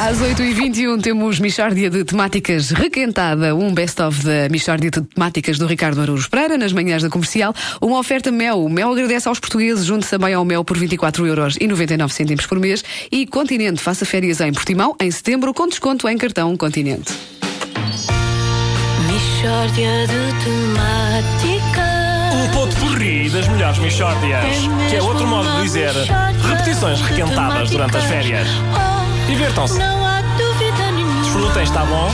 Às 8h21 temos Michórdia de Temáticas Requentada, um best-of da Michórdia de Temáticas do Ricardo Araújo Pereira, nas manhãs da comercial. Uma oferta Mel. O Mel agradece aos portugueses, junte também ao Mel por 24,99€ por mês. E Continente, faça férias em Portimão, em setembro, com desconto em cartão Continente. Michórdia de temáticas. Um ponto porri das melhores Michórdias. Que é outro modo de dizer repetições requentadas durante as férias. Divirtam-se. Não há dúvida nenhuma Desfrutem, está bom?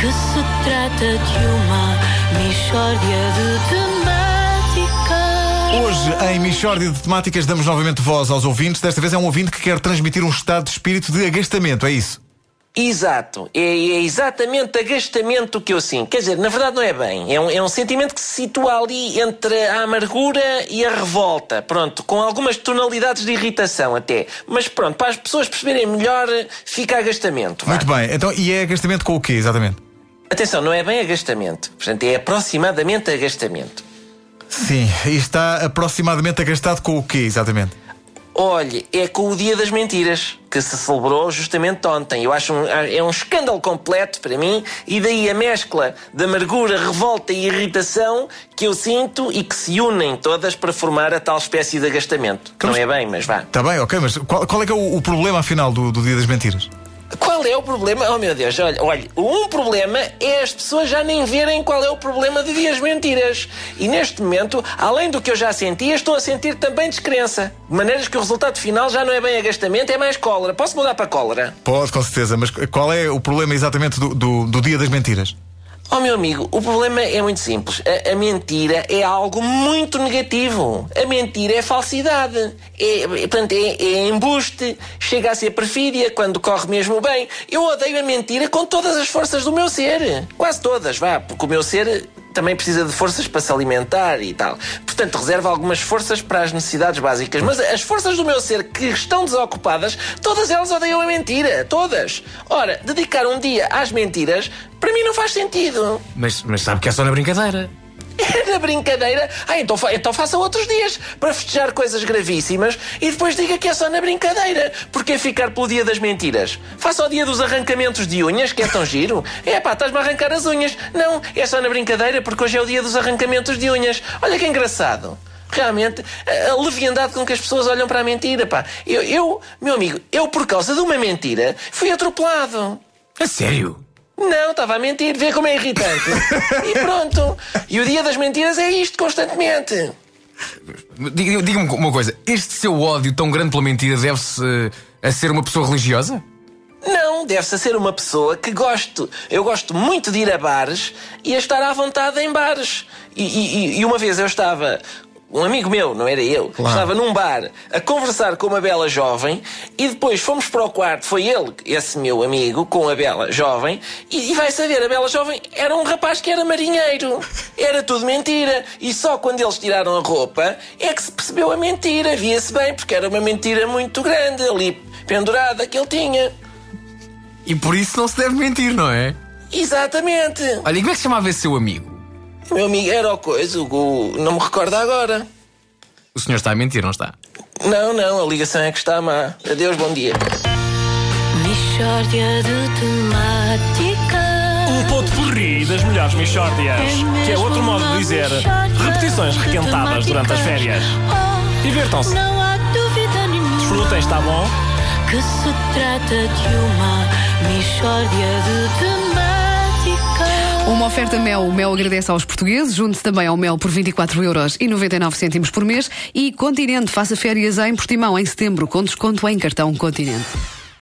que se trata de uma Michórdia de temáticas. Hoje, em Michórdia de Temáticas, damos novamente voz aos ouvintes. Desta vez é um ouvinte que quer transmitir um estado de espírito de agastamento, é isso? Exato, é, é exatamente agastamento que eu sinto. Quer dizer, na verdade não é bem. É um, é um sentimento que se situa ali entre a amargura e a revolta. Pronto, com algumas tonalidades de irritação até. Mas pronto, para as pessoas perceberem melhor, fica agastamento. vá. Muito bem. Então, e é agastamento com o quê, exatamente? Atenção, não é bem agastamento. Portanto, é aproximadamente agastamento. Sim, e está aproximadamente agastado com o quê, exatamente? Olhe, é com o Dia das Mentiras, que se celebrou justamente ontem. Eu acho um, é um escândalo completo para mim, e daí a mescla de amargura, revolta e irritação que eu sinto e que se unem todas para formar a tal espécie de agastamento. Como Não é bem, mas vá. Está bem, ok, mas qual, qual é que é o, o problema, afinal, do, do Dia das Mentiras? Qual é o problema? Oh meu Deus, olha, olha, um problema é as pessoas já nem verem qual é o problema de dias mentiras. E neste momento, além do que eu já sentia, estou a sentir também descrença. De maneiras que o resultado final já não é bem agastamento, é mais cólera. Posso mudar para cólera? Pode, com certeza, mas qual é o problema exatamente do, do, do Dia das Mentiras? Oh meu amigo, o problema é muito simples. A, a mentira é algo muito negativo. A mentira é falsidade. É, portanto, é, é embuste. Chega a ser perfídia quando corre mesmo bem. Eu odeio a mentira com todas as forças do meu ser. Quase todas, vá, porque o meu ser também precisa de forças para se alimentar e tal. Portanto, reserva algumas forças para as necessidades básicas. Mas as forças do meu ser que estão desocupadas, todas elas odeiam a mentira. Todas. Ora, dedicar um dia às mentiras, para mim não faz sentido. Mas, mas sabe que é só na brincadeira. Na brincadeira. Ah, então, então faça outros dias para festejar coisas gravíssimas e depois diga que é só na brincadeira. Porque é ficar pelo dia das mentiras. Faça o dia dos arrancamentos de unhas, que é tão giro. É pá, estás-me a arrancar as unhas. Não, é só na brincadeira porque hoje é o dia dos arrancamentos de unhas. Olha que engraçado. Realmente, a leviandade com que as pessoas olham para a mentira, pá. Eu, eu, meu amigo, eu por causa de uma mentira fui atropelado. A sério? Não, estava a mentir, vê como é irritante. e pronto. E o dia das mentiras é isto constantemente. Diga- Diga-me uma coisa: este seu ódio tão grande pela mentira deve-se eh, a ser uma pessoa religiosa? Não, deve-se a ser uma pessoa que gosto. Eu gosto muito de ir a bares e a estar à vontade em bares. E, e- e uma vez eu estava. Um amigo meu, não era eu, estava num bar a conversar com uma bela jovem e depois fomos para o quarto. Foi ele, esse meu amigo, com a bela jovem. E, e vai saber, a bela jovem era um rapaz que era marinheiro. Era tudo mentira. E só quando eles tiraram a roupa é que se percebeu a mentira. Via-se bem, porque era uma mentira muito grande ali pendurada que ele tinha. E por isso não se deve mentir, não é? Exatamente. Olha, e como é que se chamava esse seu amigo? Meu amigo era o coisa, o, não me recordo agora. O senhor está a mentir, não está? Não, não, a ligação é que está má. Adeus, bom dia. Michórdia de temáticas. Um ponto porri das melhores Michórdias. Que é outro modo de dizer repetições requentadas durante as férias. Divirtam-se. Não há dúvida nenhuma Desfrutem, está bom? que se trata de uma Michórdia de temáticas. Uma oferta Mel. O Mel agradece aos portugueses. Junte-se também ao Mel por 24,99€ por mês. E Continente, faça férias em Portimão em setembro, com desconto em cartão Continente.